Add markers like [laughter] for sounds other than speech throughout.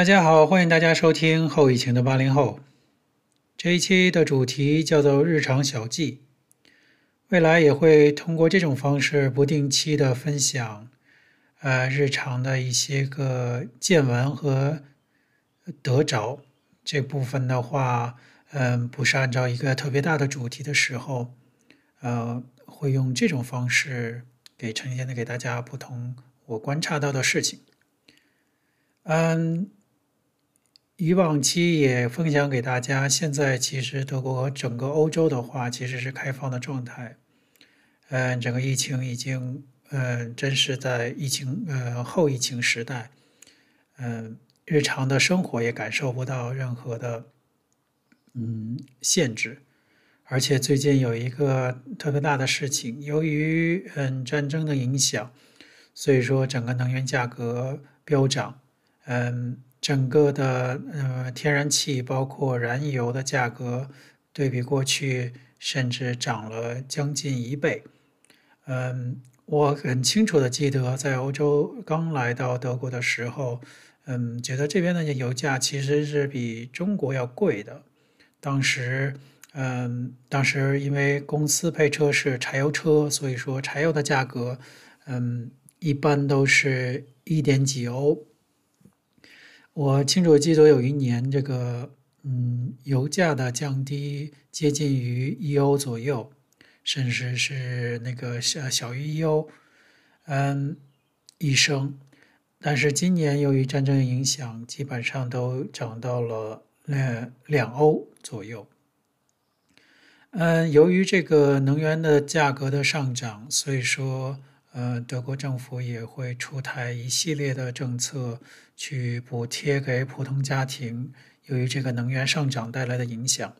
大家好，欢迎大家收听后疫情的八零后。这一期的主题叫做日常小记，未来也会通过这种方式不定期的分享，呃，日常的一些个见闻和得着。这部分的话，嗯，不是按照一个特别大的主题的时候，呃，会用这种方式给呈现的给大家不同我观察到的事情。嗯。以往期也分享给大家，现在其实德国和整个欧洲的话，其实是开放的状态。嗯，整个疫情已经，嗯，真是在疫情，呃，后疫情时代，嗯，日常的生活也感受不到任何的，嗯，限制。而且最近有一个特别大的事情，由于，嗯，战争的影响，所以说整个能源价格飙涨，嗯。整个的呃天然气包括燃油的价格对比过去甚至涨了将近一倍。嗯，我很清楚的记得在欧洲刚来到德国的时候，嗯，觉得这边的油价其实是比中国要贵的。当时，嗯，当时因为公司配车是柴油车，所以说柴油的价格，嗯，一般都是一点几欧。我清楚记得有一年，这个嗯，油价的降低接近于一欧左右，甚至是那个小小于一欧，嗯，一升。但是今年由于战争影响，基本上都涨到了两两欧左右。嗯，由于这个能源的价格的上涨，所以说。呃，德国政府也会出台一系列的政策去补贴给普通家庭，由于这个能源上涨带来的影响。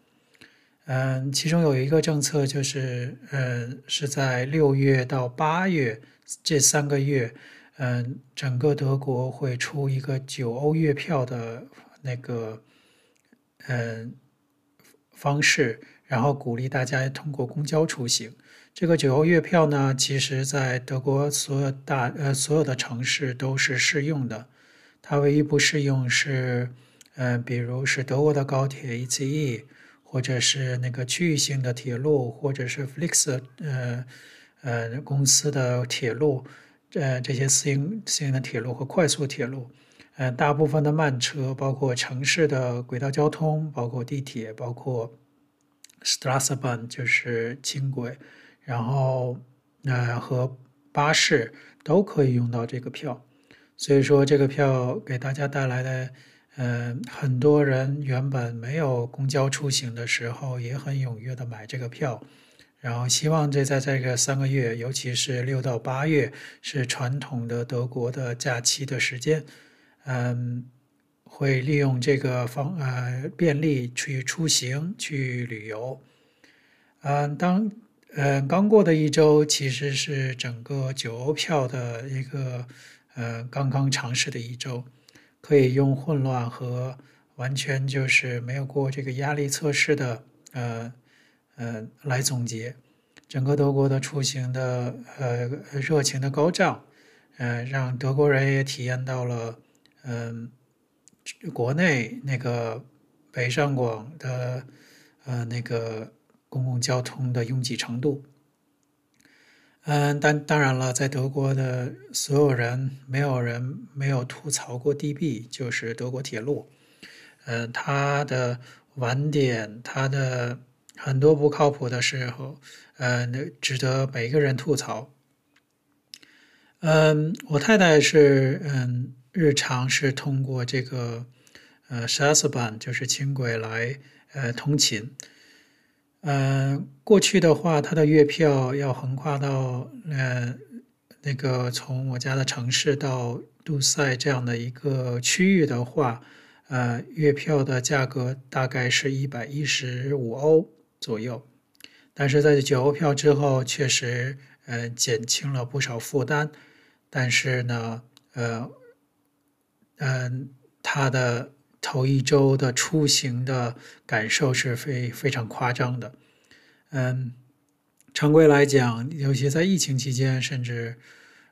嗯、其中有一个政策就是，呃，是在六月到八月这三个月，嗯、整个德国会出一个九欧月票的那个，嗯、方式，然后鼓励大家通过公交出行。这个九欧月票呢，其实在德国所有大呃所有的城市都是适用的。它唯一不适用是，呃，比如是德国的高铁 ECE，或者是那个区域性的铁路，或者是 Flix 呃呃公司的铁路，呃这些私营私营的铁路和快速铁路。呃，大部分的慢车，包括城市的轨道交通，包括地铁，包括 Straßenbahn 就是轻轨。然后，呃，和巴士都可以用到这个票，所以说这个票给大家带来的，呃，很多人原本没有公交出行的时候，也很踊跃的买这个票，然后希望这在这个三个月，尤其是六到八月，是传统的德国的假期的时间，嗯，会利用这个方呃便利去出行去旅游，嗯，当。嗯，刚过的一周其实是整个九欧票的一个呃刚刚尝试的一周，可以用混乱和完全就是没有过这个压力测试的呃呃来总结。整个德国的出行的呃热情的高涨，呃让德国人也体验到了嗯、国内那个北上广的呃那个。公共交通的拥挤程度，嗯，但当然了，在德国的所有人，没有人没有吐槽过 DB，就是德国铁路，嗯，它的晚点，它的很多不靠谱的时候，嗯，值得每个人吐槽。嗯，我太太是，嗯，日常是通过这个，呃就是轻轨来，呃，通勤。嗯、过去的话，它的月票要横跨到呃那个从我家的城市到杜塞这样的一个区域的话，呃，月票的价格大概是一百一十五欧左右。但是在九欧票之后，确实呃减轻了不少负担。但是呢，呃，嗯、它的。头一周的出行的感受是非非常夸张的，嗯，常规来讲，尤其在疫情期间，甚至，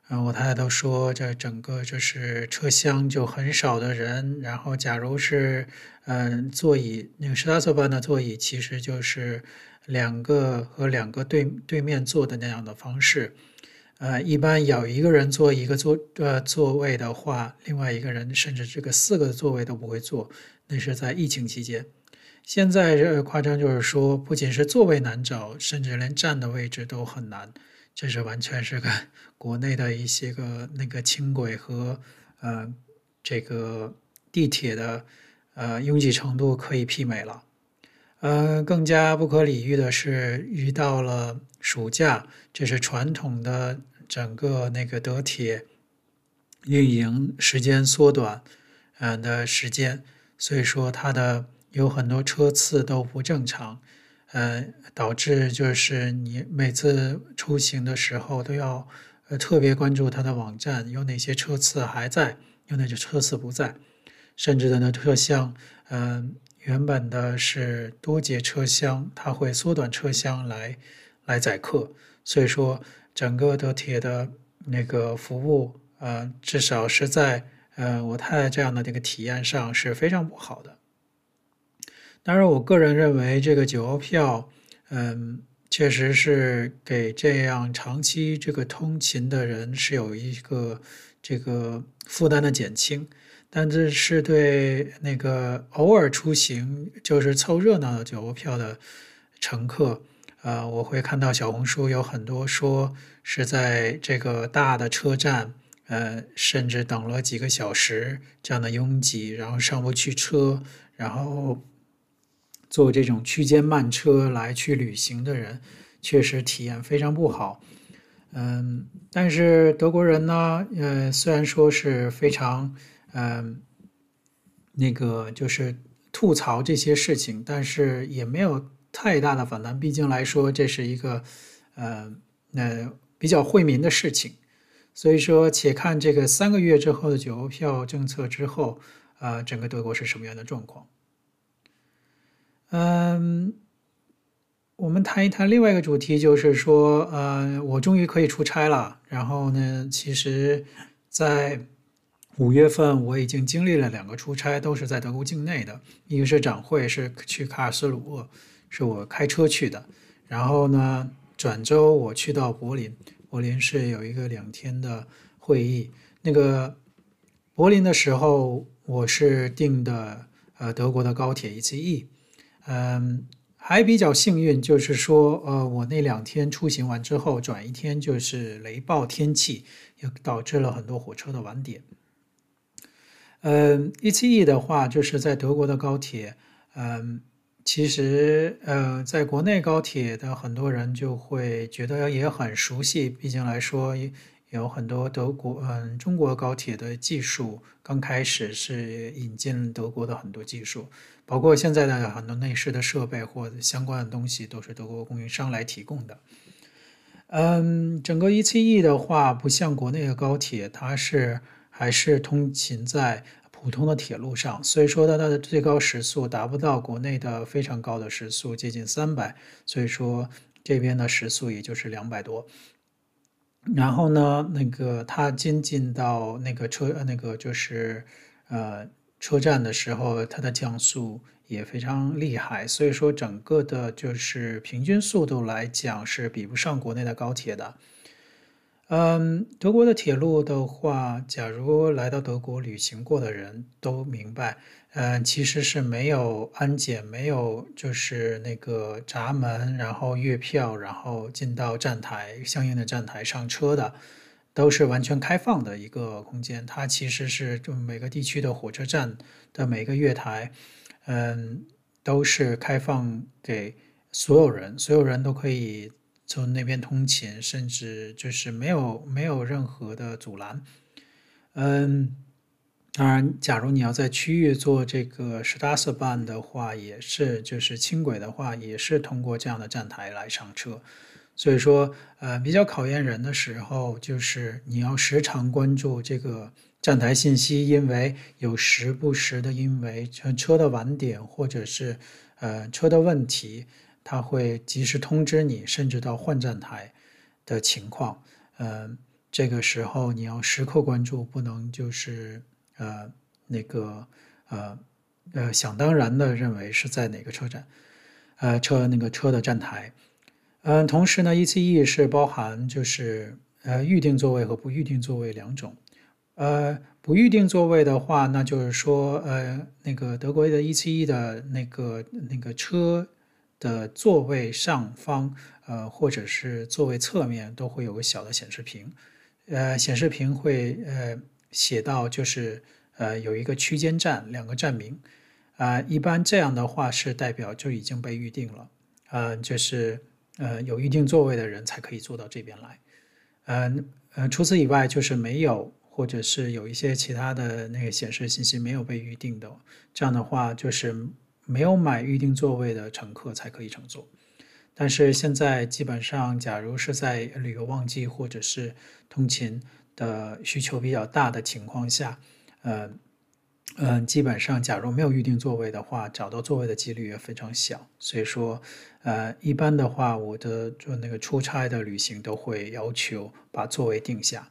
嗯，我太太都说这整个就是车厢就很少的人，然后假如是嗯座椅那个十大座班的座椅，其实就是两个和两个对对面坐的那样的方式。呃，一般有一个人坐一个座呃座位的话，另外一个人甚至这个四个座位都不会坐，那是在疫情期间。现在这夸张就是说，不仅是座位难找，甚至连站的位置都很难。这是完全是跟国内的一些个那个轻轨和呃这个地铁的呃拥挤程度可以媲美了。呃，更加不可理喻的是，遇到了暑假，这是传统的整个那个德铁运营时间缩短嗯的时间，所以说它的有很多车次都不正常。呃，导致就是你每次出行的时候都要特别关注它的网站有哪些车次还在，有哪些车次不在，甚至的呢特像，嗯、原本的是多节车厢，它会缩短车厢来来载客，所以说整个德铁的那个服务，呃，至少是在呃我太太这样的这个体验上是非常不好的。当然，我个人认为这个九欧票，嗯，确实是给这样长期这个通勤的人是有一个这个负担的减轻，但这是对那个偶尔出行就是凑热闹的九欧票的乘客，呃，我会看到小红书有很多说是在这个大的车站，呃，甚至等了几个小时这样的拥挤，然后上不去车，然后。坐这种区间慢车来去旅行的人，确实体验非常不好。嗯，但是德国人呢，呃，虽然说是非常，嗯，那个就是吐槽这些事情，但是也没有太大的反弹。毕竟来说，这是一个，呃，呃，比较惠民的事情。所以说，且看这个三个月之后的九欧票政策之后，啊，整个德国是什么样的状况。嗯，我们谈一谈另外一个主题，就是说，呃，我终于可以出差了。然后呢，其实，在五月份我已经经历了两个出差，都是在德国境内的。一个是展会，是去卡尔斯鲁厄，是我开车去的。然后呢，转周我去到柏林，柏林是有一个两天的会议。那个柏林的时候，我是订的呃德国的高铁 ECE。嗯，还比较幸运，就是说，呃，我那两天出行完之后，转一天就是雷暴天气，也导致了很多火车的晚点。嗯，ECE 的话，就是在德国的高铁，嗯，其实，呃，在国内高铁的很多人就会觉得也很熟悉，毕竟来说。有很多德国，嗯，中国高铁的技术刚开始是引进德国的很多技术，包括现在的很多内饰的设备或者相关的东西都是德国供应商来提供的。嗯，整个 ECE 的话，不像国内的高铁，它是还是通勤在普通的铁路上，所以说它的最高时速达不到国内的非常高的时速，接近三百，所以说这边的时速也就是两百多。然后呢，那个他进进到那个车，那个就是呃车站的时候，它的降速也非常厉害，所以说整个的就是平均速度来讲是比不上国内的高铁的。嗯，德国的铁路的话，假如来到德国旅行过的人都明白。嗯，其实是没有安检，没有就是那个闸门，然后月票，然后进到站台相应的站台上车的，都是完全开放的一个空间。它其实是就每个地区的火车站的每个月台，嗯，都是开放给所有人，所有人都可以从那边通勤，甚至就是没有没有任何的阻拦，嗯。当然，假如你要在区域做这个 Stadtbahn 的话，也是就是轻轨的话，也是通过这样的站台来上车。所以说，呃，比较考验人的时候，就是你要时常关注这个站台信息，因为有时不时的，因为车的晚点或者是呃车的问题，它会及时通知你，甚至到换站台的情况。嗯、呃，这个时候你要时刻关注，不能就是呃那个呃呃想当然的认为是在哪个车站，呃车那个车的站台，嗯、呃，同时呢，ECE 是包含就是呃预定座位和不预定座位两种，呃不预定座位的话，那就是说呃那个德国的 ECE 的那个那个车的座位上方呃或者是座位侧面都会有个小的显示屏。呃，显示屏会呃写到就是呃有一个区间站两个站名，啊、呃，一般这样的话是代表就已经被预定了，呃，就是呃有预定座位的人才可以坐到这边来，嗯、呃，除此以外就是没有或者是有一些其他的那个显示信息没有被预定的，这样的话就是没有买预定座位的乘客才可以乘坐。但是现在基本上，假如是在旅游旺季或者是通勤的需求比较大的情况下，呃，嗯、呃，基本上假如没有预定座位的话，找到座位的几率也非常小。所以说，呃，一般的话，我的做那个出差的旅行都会要求把座位定下。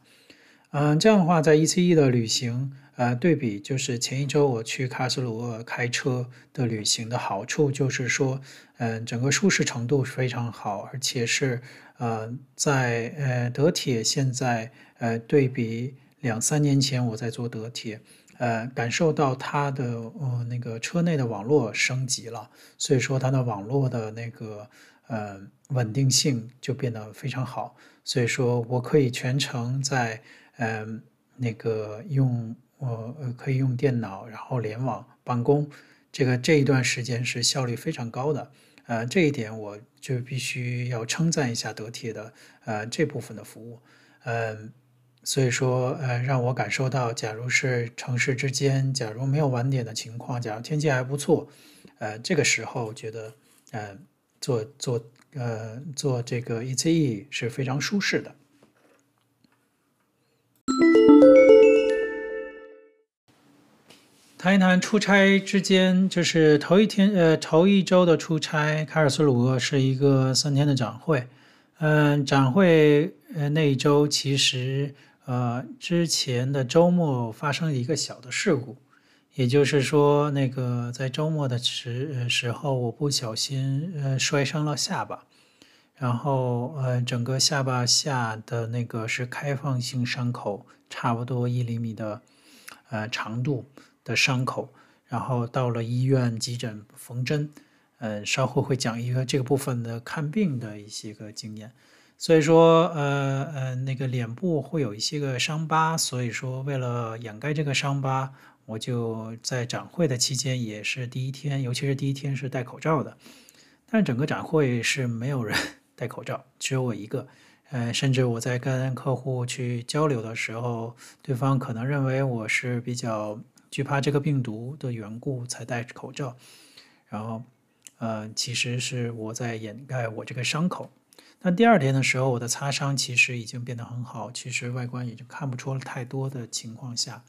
嗯、这样的话，在 ECE 的旅行。呃，对比就是前一周我去卡斯鲁厄开车的旅行的好处就是说，嗯、整个舒适程度非常好，而且是呃，在呃德铁现在呃对比两三年前我在坐德铁，呃，感受到它的呃那个车内的网络升级了，所以说它的网络的那个呃稳定性就变得非常好，所以说我可以全程在嗯、那个用。我可以用电脑，然后联网办公，这个这一段时间是效率非常高的，呃，这一点我就必须要称赞一下德铁的呃这部分的服务，嗯、所以说呃让我感受到，假如是城市之间，假如没有晚点的情况，假如天气还不错，呃，这个时候觉得呃坐坐呃做这个 ECE 是非常舒适的。谈一谈出差之间，就是头一天，呃，头一周的出差，卡尔斯鲁厄是一个三天的展会。嗯、展会呃那一周其实呃之前的周末发生了一个小的事故，也就是说，那个在周末的时时候，我不小心呃摔伤了下巴，然后呃整个下巴下的那个是开放性伤口，差不多一厘米的呃长度。的伤口，然后到了医院急诊缝针，嗯，稍后会讲一个这个部分的看病的一些个经验。所以说，呃呃，那个脸部会有一些个伤疤，所以说为了掩盖这个伤疤，我就在展会的期间也是第一天，尤其是第一天是戴口罩的。但整个展会是没有人 [laughs] 戴口罩，只有我一个。呃，甚至我在跟客户去交流的时候，对方可能认为我是比较。惧怕这个病毒的缘故才戴口罩，然后，呃，其实是我在掩盖我这个伤口。但第二天的时候，我的擦伤其实已经变得很好，其实外观已经看不出了太多的情况下，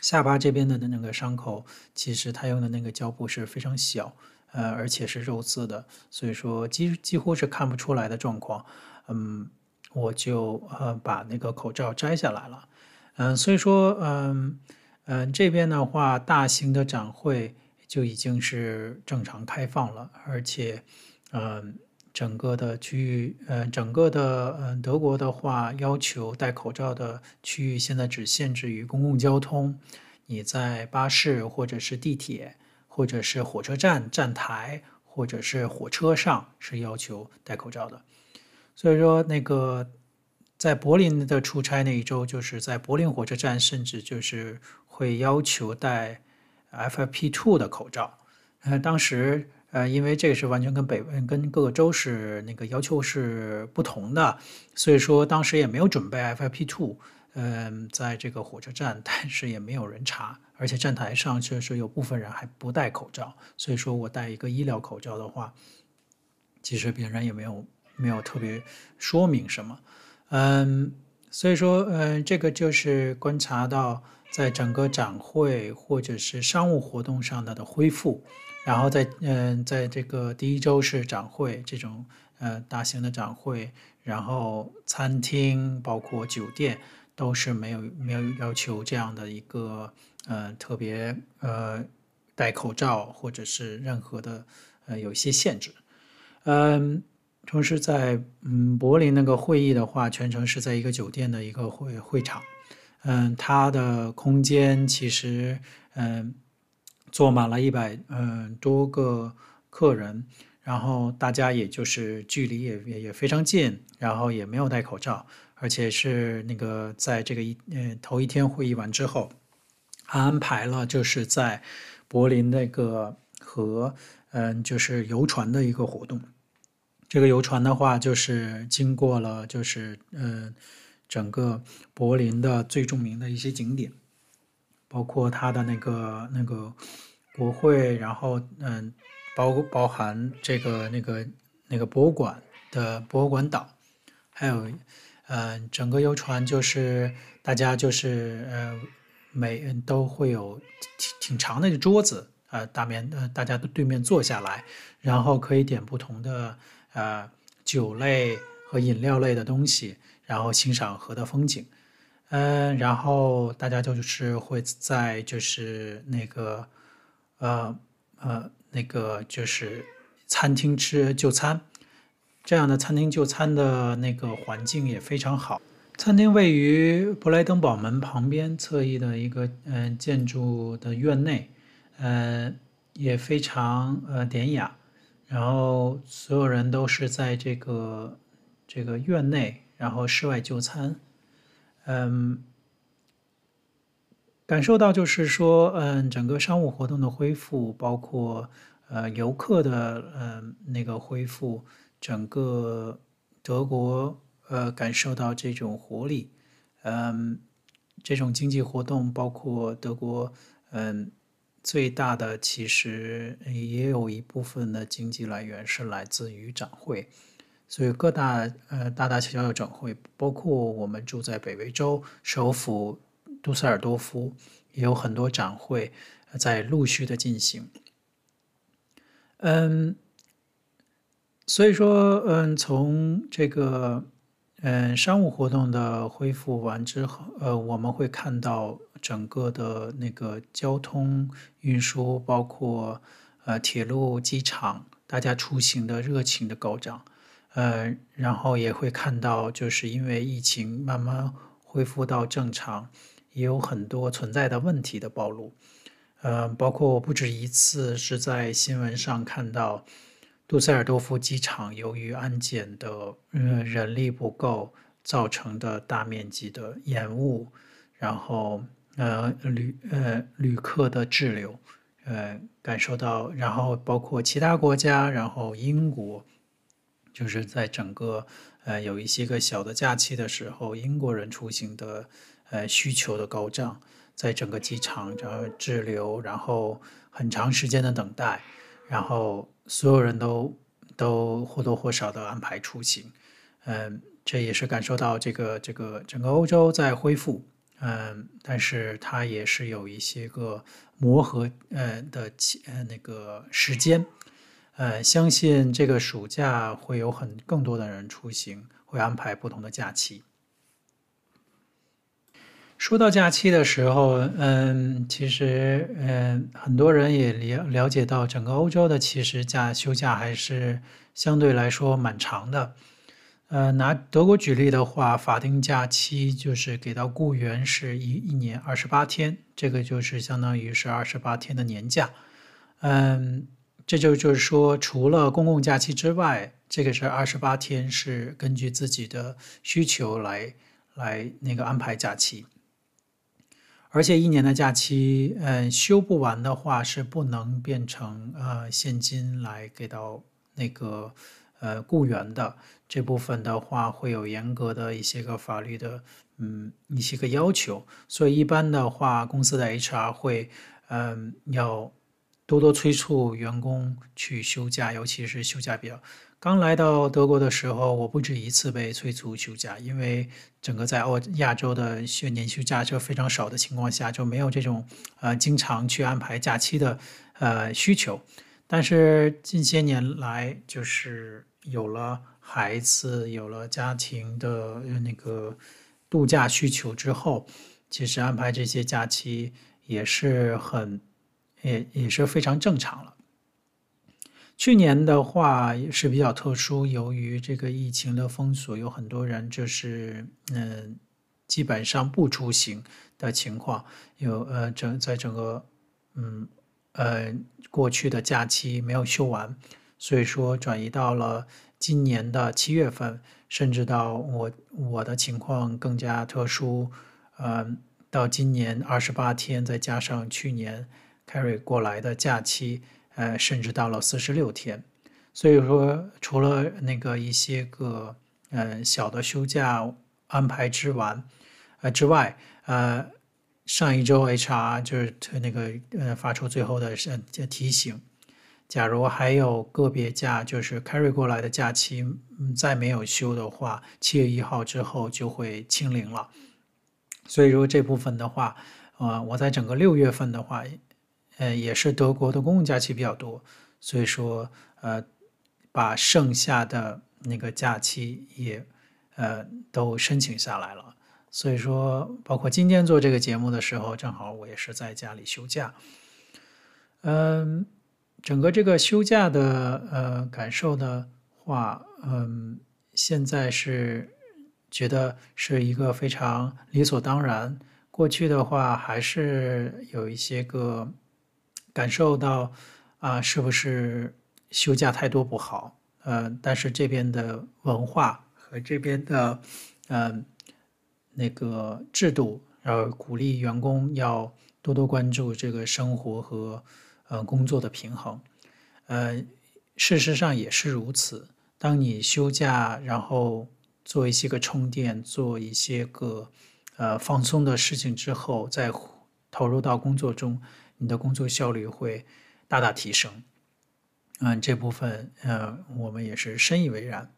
下巴这边的那个伤口，其实他用的那个胶布是非常小，呃，而且是肉色的，所以说几几乎是看不出来的状况。嗯，我就呃把那个口罩摘下来了，嗯、所以说嗯。嗯，这边的话，大型的展会就已经是正常开放了，而且，嗯，整个的区域，嗯，整个的，嗯，德国的话，要求戴口罩的区域现在只限制于公共交通，你在巴士或者是地铁，或者是火车站站台，或者是火车上是要求戴口罩的，所以说那个。在柏林的出差那一周，就是在柏林火车站，甚至就是会要求戴 FFP2 的口罩。呃，当时呃，因为这个是完全跟北跟各个州是那个要求是不同的，所以说当时也没有准备 FFP2。嗯，在这个火车站，但是也没有人查，而且站台上确实有部分人还不戴口罩。所以说我戴一个医疗口罩的话，其实别人也没有没有特别说明什么。嗯，所以说，嗯，这个就是观察到，在整个展会或者是商务活动上的的恢复，然后在嗯，在这个第一周是展会这种呃大型的展会，然后餐厅包括酒店都是没有没有要求这样的一个呃特别呃戴口罩或者是任何的呃有一些限制，嗯。同时在嗯柏林那个会议的话，全程是在一个酒店的一个会会场，嗯，它的空间其实嗯坐满了一百嗯多个客人，然后大家也就是距离也也也非常近，然后也没有戴口罩，而且是那个在这个一嗯头一天会议完之后，安排了就是在柏林那个和嗯就是游船的一个活动。这个游船的话，就是经过了，就是嗯，整个柏林的最著名的一些景点，包括它的那个那个国会，然后嗯，包包含这个那个那个博物馆的博物馆岛，还有嗯，整个游船就是大家就是呃，每人都会有挺挺长的一个桌子，呃，大面呃，大家都对面坐下来，然后可以点不同的。呃，酒类和饮料类的东西，然后欣赏河的风景，嗯、然后大家就是会在就是那个，呃呃，那个就是餐厅吃就餐，这样的餐厅就餐的那个环境也非常好。餐厅位于布莱登堡门旁边侧翼的一个嗯、建筑的院内，嗯、呃，也非常呃典雅。然后所有人都是在这个这个院内，然后室外就餐，嗯，感受到就是说，嗯，整个商务活动的恢复，包括呃游客的嗯那个恢复，整个德国呃感受到这种活力，嗯，这种经济活动包括德国嗯。最大的其实也有一部分的经济来源是来自于展会，所以各大呃大大小小的展会，包括我们住在北威州首府杜塞尔多夫，也有很多展会在陆续的进行。嗯，所以说嗯，从这个嗯商务活动的恢复完之后，呃，我们会看到。整个的那个交通运输，包括呃铁路、机场，大家出行的热情的高涨，呃，然后也会看到，就是因为疫情慢慢恢复到正常，也有很多存在的问题的暴露，呃，包括我不止一次是在新闻上看到杜塞尔多夫机场由于安检的呃人力不够造成的大面积的延误，然后。呃，旅呃旅客的滞留，呃感受到，然后包括其他国家，然后英国，就是在整个呃有一些个小的假期的时候，英国人出行的呃需求的高涨，在整个机场然后滞留，然后很长时间的等待，然后所有人都都或多或少的安排出行，嗯、这也是感受到这个这个整个欧洲在恢复。嗯，但是它也是有一些个磨合呃的呃那个时间，呃，相信这个暑假会有很更多的人出行，会安排不同的假期。说到假期的时候，嗯，其实嗯，很多人也了了解到，整个欧洲的其实假休假还是相对来说蛮长的。呃，拿德国举例的话，法定假期就是给到雇员是一一年二十八天，这个就是相当于是二十八天的年假。嗯，这就就是说，除了公共假期之外，这个是二十八天是根据自己的需求来来那个安排假期。而且一年的假期，嗯，休不完的话是不能变成呃现金来给到那个。呃，雇员的这部分的话，会有严格的一些个法律的，嗯，一些个要求。所以一般的话，公司的 HR 会，嗯，要多多催促员工去休假，尤其是休假比较。刚来到德国的时候，我不止一次被催促休假，因为整个在欧亚洲的学年休假就非常少的情况下，就没有这种呃经常去安排假期的呃需求。但是近些年来，就是有了孩子，有了家庭的那个度假需求之后，其实安排这些假期也是很，也也是非常正常了。去年的话是比较特殊，由于这个疫情的封锁，有很多人就是嗯，基本上不出行的情况，有呃整在整个嗯。呃，过去的假期没有休完，所以说转移到了今年的七月份，甚至到我我的情况更加特殊，呃，到今年二十八天，再加上去年 carry 过来的假期，呃，甚至到了四十六天。所以说，除了那个一些个呃小的休假安排之完，呃之外，呃。上一周 HR 就是那个呃发出最后的呃提醒，假如还有个别假就是 carry 过来的假期，嗯，再没有休的话，七月一号之后就会清零了。所以说这部分的话，呃，我在整个六月份的话，呃，也是德国的公共假期比较多，所以说呃，把剩下的那个假期也呃都申请下来了。所以说，包括今天做这个节目的时候，正好我也是在家里休假。嗯，整个这个休假的呃感受的话，嗯，现在是觉得是一个非常理所当然。过去的话，还是有一些个感受到啊，是不是休假太多不好？呃，但是这边的文化和这边的嗯。那个制度，然后鼓励员工要多多关注这个生活和呃工作的平衡。呃，事实上也是如此。当你休假，然后做一些个充电，做一些个呃放松的事情之后，再投入到工作中，你的工作效率会大大提升。嗯、这部分呃我们也是深以为然。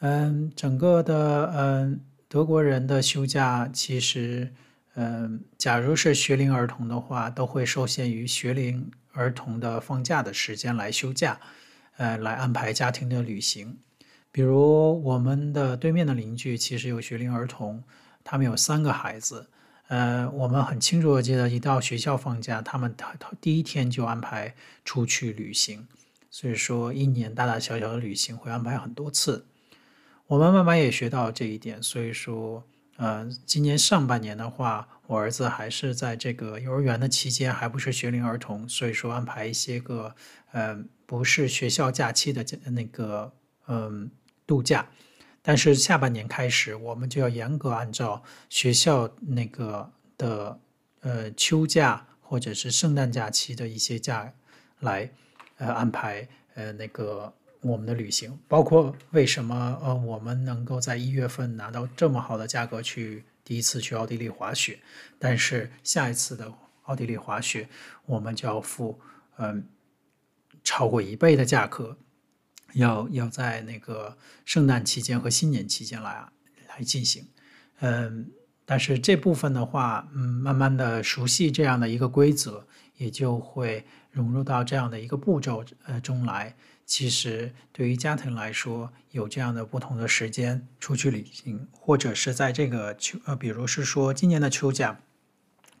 嗯、整个的嗯。德国人的休假其实，嗯，假如是学龄儿童的话，都会受限于学龄儿童的放假的时间来休假，呃，来安排家庭的旅行。比如我们的对面的邻居其实有学龄儿童，他们有三个孩子，呃，我们很清楚的记得，一到学校放假，他们他他第一天就安排出去旅行，所以说一年大大小小的旅行会安排很多次。我们慢慢也学到这一点，所以说，呃，今年上半年的话，我儿子还是在这个幼儿园的期间，还不是学龄儿童，所以说安排一些个，呃，不是学校假期的那个，嗯、度假。但是下半年开始，我们就要严格按照学校那个的，呃，秋假或者是圣诞假期的一些假来，呃，安排，呃，那个。我们的旅行，包括为什么呃，我们能够在一月份拿到这么好的价格去第一次去奥地利滑雪，但是下一次的奥地利滑雪，我们就要付嗯、呃、超过一倍的价格，要要在那个圣诞期间和新年期间来来进行，嗯，但是这部分的话，嗯，慢慢的熟悉这样的一个规则，也就会融入到这样的一个步骤呃中来。其实，对于家庭来说，有这样的不同的时间出去旅行，或者是在这个秋呃，比如是说今年的秋假，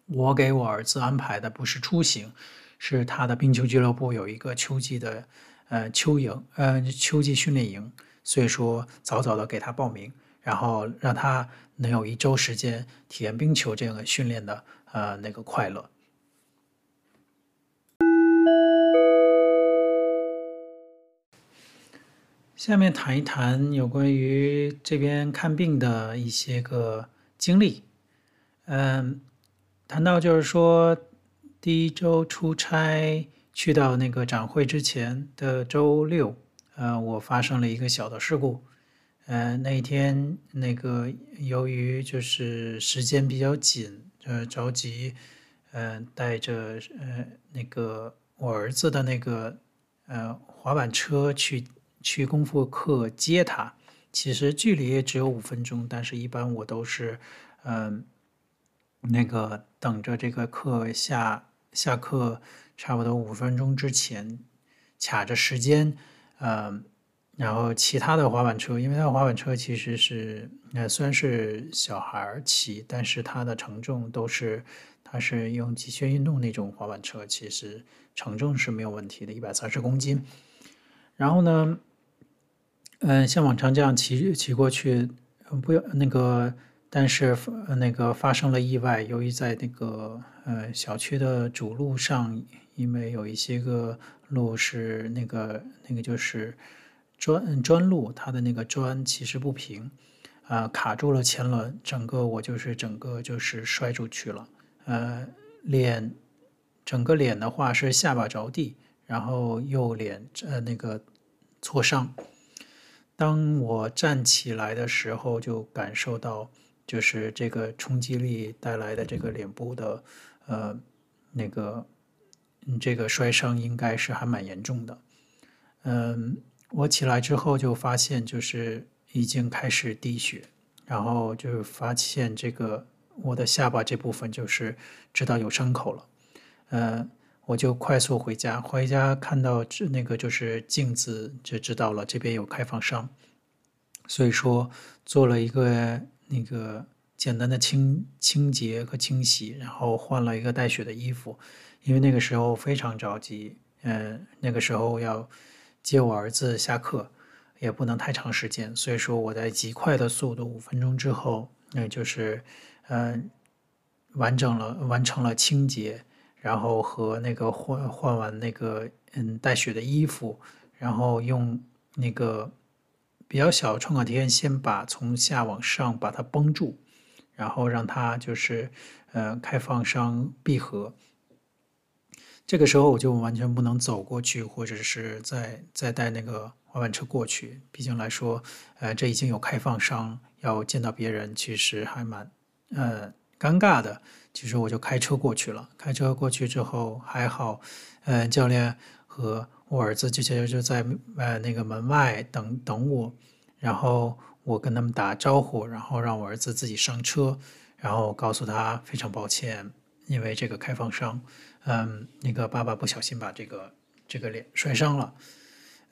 我给我儿子安排的不是出行，是他的冰球俱乐部有一个秋季的呃秋营呃秋季训练营，所以说早早的给他报名，然后让他能有一周时间体验冰球这样的训练的呃那个快乐。下面谈一谈有关于这边看病的一些个经历。嗯，谈到就是说，第一周出差去到那个展会之前的周六，呃，我发生了一个小的事故。呃，那一天那个由于就是时间比较紧，呃，着急，呃，带着呃那个我儿子的那个呃滑板车去。去功夫课接他，其实距离也只有五分钟，但是一般我都是，嗯、呃，那个等着这个课下下课差不多五分钟之前，卡着时间，呃，然后其他的滑板车，因为它的滑板车其实是，呃，虽然是小孩骑，但是它的承重都是，它是用极限运动那种滑板车，其实承重是没有问题的，一百三十公斤。然后呢，嗯、像往常这样骑骑过去，不要那个。但是那个发生了意外，由于在那个呃小区的主路上，因为有一些个路是那个那个就是砖砖路，它的那个砖其实不平，啊、卡住了前轮，整个我就是整个就是摔出去了，呃脸整个脸的话是下巴着地，然后右脸呃那个挫伤。当我站起来的时候，就感受到。就是这个冲击力带来的这个脸部的，呃，那个，你这个摔伤应该是还蛮严重的。嗯，我起来之后就发现就是已经开始滴血，然后就发现这个我的下巴这部分就是知道有伤口了。呃，我就快速回家，回家看到那个就是镜子就知道了这边有开放伤，所以说做了一个。那个简单的清清洁和清洗，然后换了一个带血的衣服，因为那个时候非常着急，嗯，那个时候要接我儿子下课，也不能太长时间，所以说我在极快的速度，五分钟之后，那就是，嗯，完整了，完成了清洁，然后和那个换换完那个嗯带血的衣服，然后用那个。比较小创可贴，先把从下往上把它绷住，然后让它就是呃开放商闭合。这个时候我就完全不能走过去，或者是再再带那个滑板车过去。毕竟来说，呃，这已经有开放商，要见到别人其实还蛮呃尴尬的。其实我就开车过去了。开车过去之后还好，呃，教练和。我儿子就就就在呃那个门外等等我，然后我跟他们打招呼，然后让我儿子自己上车，然后告诉他非常抱歉，因为这个开放伤，嗯，那个爸爸不小心把这个这个脸摔伤了，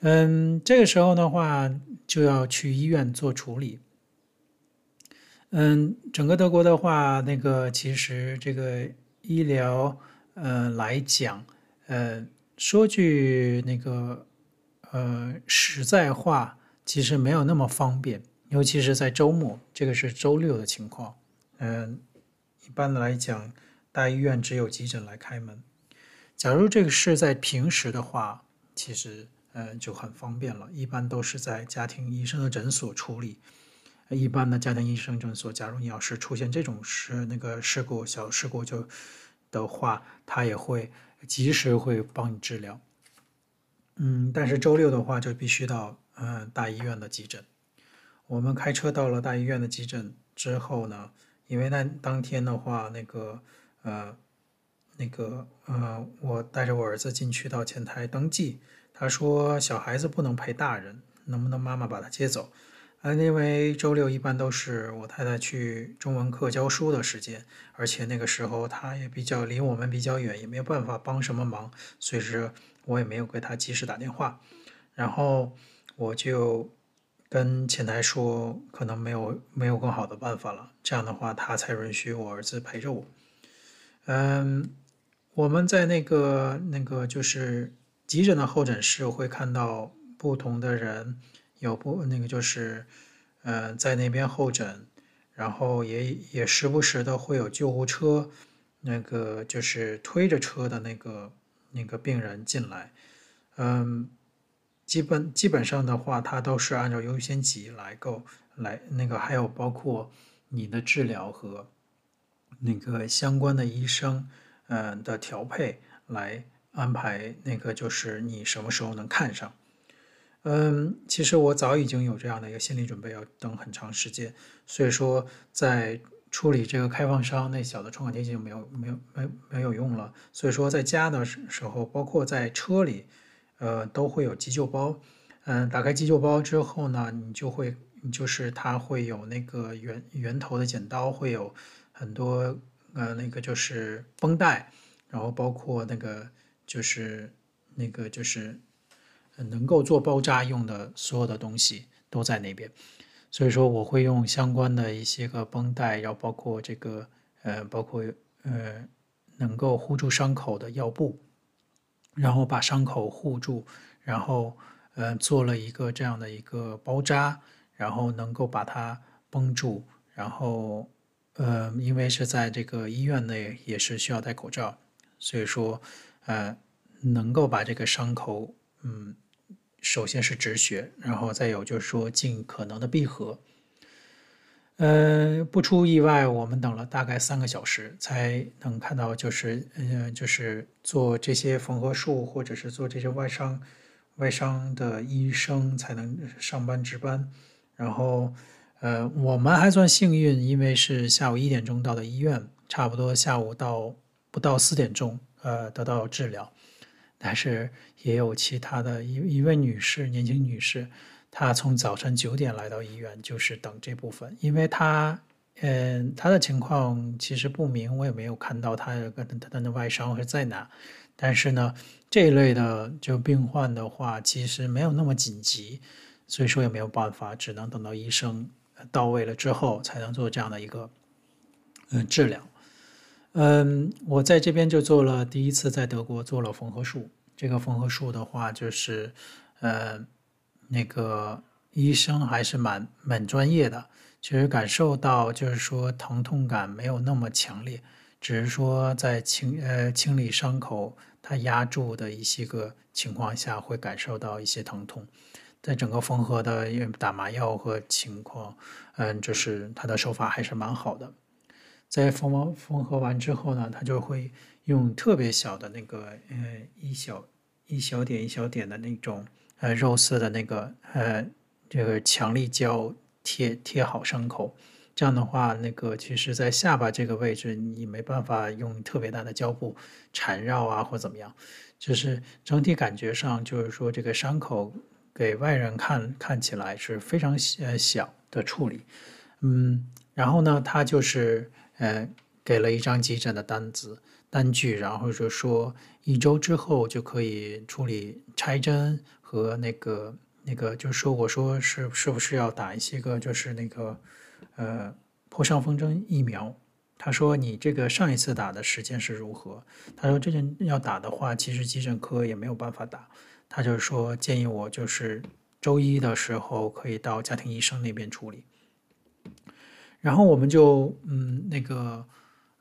嗯，这个时候的话就要去医院做处理，嗯，整个德国的话，那个其实这个医疗呃来讲，呃。说句那个，呃，实在话，其实没有那么方便，尤其是在周末，这个是周六的情况。嗯，一般的来讲，大医院只有急诊来开门。假如这个是在平时的话，其实嗯就很方便了，一般都是在家庭医生的诊所处理。一般的家庭医生诊所，假如你要是出现这种事，那个事故小事故就的话，他也会。及时会帮你治疗，嗯，但是周六的话就必须到嗯大医院的急诊。我们开车到了大医院的急诊之后呢，因为那当天的话，那个呃那个呃，我带着我儿子进去到前台登记，他说小孩子不能陪大人，能不能妈妈把他接走？呃，因为周六一般都是我太太去中文课教书的时间，而且那个时候她也比较离我们比较远，也没有办法帮什么忙，所以说我也没有给她及时打电话。然后我就跟前台说，可能没有没有更好的办法了，这样的话她才允许我儿子陪着我。嗯，我们在那个那个就是急诊的候诊室会看到不同的人。有不那个就是，呃，在那边候诊，然后也也时不时的会有救护车，那个就是推着车的那个那个病人进来，嗯，基本基本上的话，它都是按照优先级来够来那个，还有包括你的治疗和那个相关的医生，嗯的调配来安排那个就是你什么时候能看上。嗯，其实我早已经有这样的一个心理准备，要等很长时间，所以说在处理这个开放伤那小的创可贴就没有没有没没有用了，所以说在家的时候，包括在车里，呃，都会有急救包。嗯，打开急救包之后呢，你就会，就是它会有那个圆圆头的剪刀，会有很多呃那个就是绷带，然后包括那个就是那个就是。能够做包扎用的所有的东西都在那边。所以说我会用相关的一些个绷带，要包括这个呃，包括呃，能够护住伤口的药布，然后把伤口护住，然后呃，做了一个这样的一个包扎，然后能够把它绷住，然后呃，因为是在这个医院内也是需要戴口罩，所以说呃，能够把这个伤口嗯。首先是止血，然后再有就是说尽可能的闭合。呃，不出意外，我们等了大概三个小时才能看到，就是嗯、呃，就是做这些缝合术或者是做这些外伤外伤的医生才能上班值班。然后呃，我们还算幸运，因为是下午一点钟到的医院，差不多下午到不到四点钟，呃，得到治疗。但是也有其他的一一位女士，年轻女士，他从早晨九点来到医院，就是等这部分，因为他，嗯，他的情况其实不明，我也没有看到他的他的外伤是在哪。但是呢，这一类的就病患的话，其实没有那么紧急，所以说也没有办法，只能等到医生到位了之后，才能做这样的一个嗯治疗。嗯，我在这边就做了第一次在德国做了缝合术。这个缝合术的话，就是，呃，那个医生还是蛮蛮专业的。其实感受到就是说疼痛感没有那么强烈，只是说在清呃清理伤口，它压住的一些个情况下会感受到一些疼痛。在整个缝合的因为打麻药和情况，嗯，就是他的手法还是蛮好的。在缝完缝合完之后呢，他就会用特别小的那个，呃，一小一小点一小点的那种，呃，肉色的那个，呃，这个强力胶贴贴好伤口。这样的话，那个其实在下巴这个位置，你没办法用特别大的胶布缠绕啊，或怎么样。就是整体感觉上，就是说这个伤口给外人看看起来是非常呃小的处理，嗯，然后呢，他就是。呃，给了一张急诊的单子单据，然后就说一周之后就可以处理拆针和那个那个，就说我说是是不是要打一些个就是那个呃破伤风针疫苗？他说你这个上一次打的时间是如何？他说这件要打的话，其实急诊科也没有办法打。他就是说建议我就是周一的时候可以到家庭医生那边处理。然后我们就嗯那个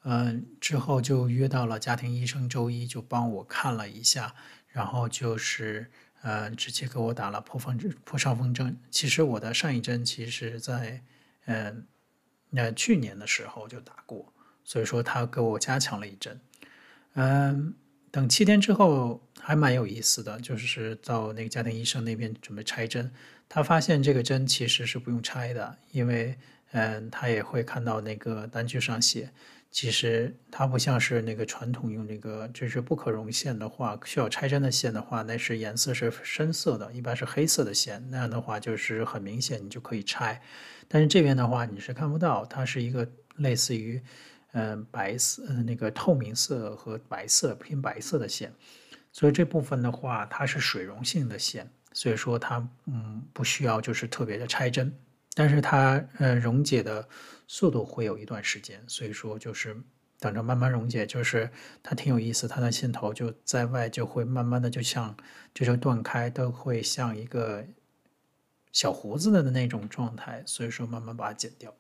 嗯之后就约到了家庭医生，周一就帮我看了一下，然后就是呃直接给我打了破风破伤风针。其实我的上一针其实在嗯那去年的时候就打过，所以说他给我加强了一针。嗯，等七天之后还蛮有意思的，就是到那个家庭医生那边准备拆针，他发现这个针其实是不用拆的，因为。嗯，他也会看到那个单据上写，其实它不像是那个传统用那个就是不可溶线的话，需要拆针的线的话，那是颜色是深色的，一般是黑色的线，那样的话就是很明显，你就可以拆。但是这边的话你是看不到，它是一个类似于嗯白色嗯那个透明色和白色偏白色的线，所以这部分的话它是水溶性的线，所以说它嗯不需要就是特别的拆针。但是它呃溶解的速度会有一段时间，所以说就是等着慢慢溶解，就是它挺有意思，它的线头就在外就会慢慢的就像就是断开，都会像一个小胡子的那种状态，所以说慢慢把它剪掉。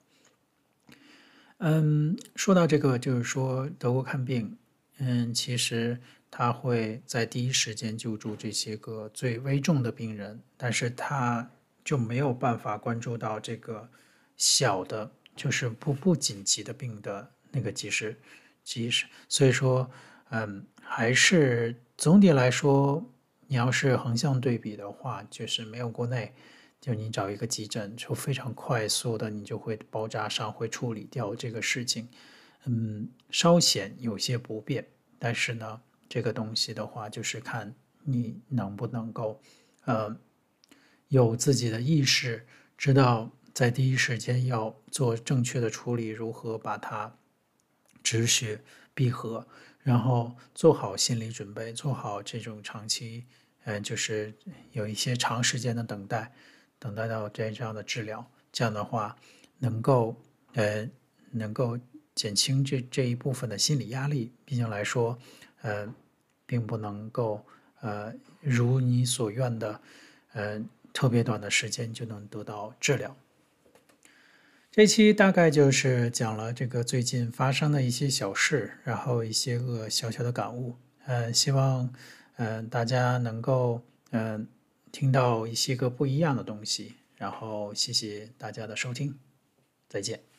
嗯，说到这个就是说德国看病，嗯，其实他会在第一时间救助这些个最危重的病人，但是他。就没有办法关注到这个小的，就是不不紧急的病的那个及时及时，所以说，嗯，还是总体来说，你要是横向对比的话，就是没有国内，就你找一个急诊，就非常快速的，你就会包扎上，会处理掉这个事情，嗯，稍显有些不便，但是呢，这个东西的话，就是看你能不能够，呃。有自己的意识，知道在第一时间要做正确的处理，如何把它止血闭合，然后做好心理准备，做好这种长期嗯，就是有一些长时间的等待，等待到这这样的治疗，这样的话能够呃能够减轻这这一部分的心理压力。毕竟来说，呃，并不能够呃如你所愿的，呃，特别短的时间就能得到治疗。这期大概就是讲了这个最近发生的一些小事，然后一些个小小的感悟。呃，希望嗯、呃、大家能够嗯、呃、听到一些个不一样的东西。然后谢谢大家的收听，再见。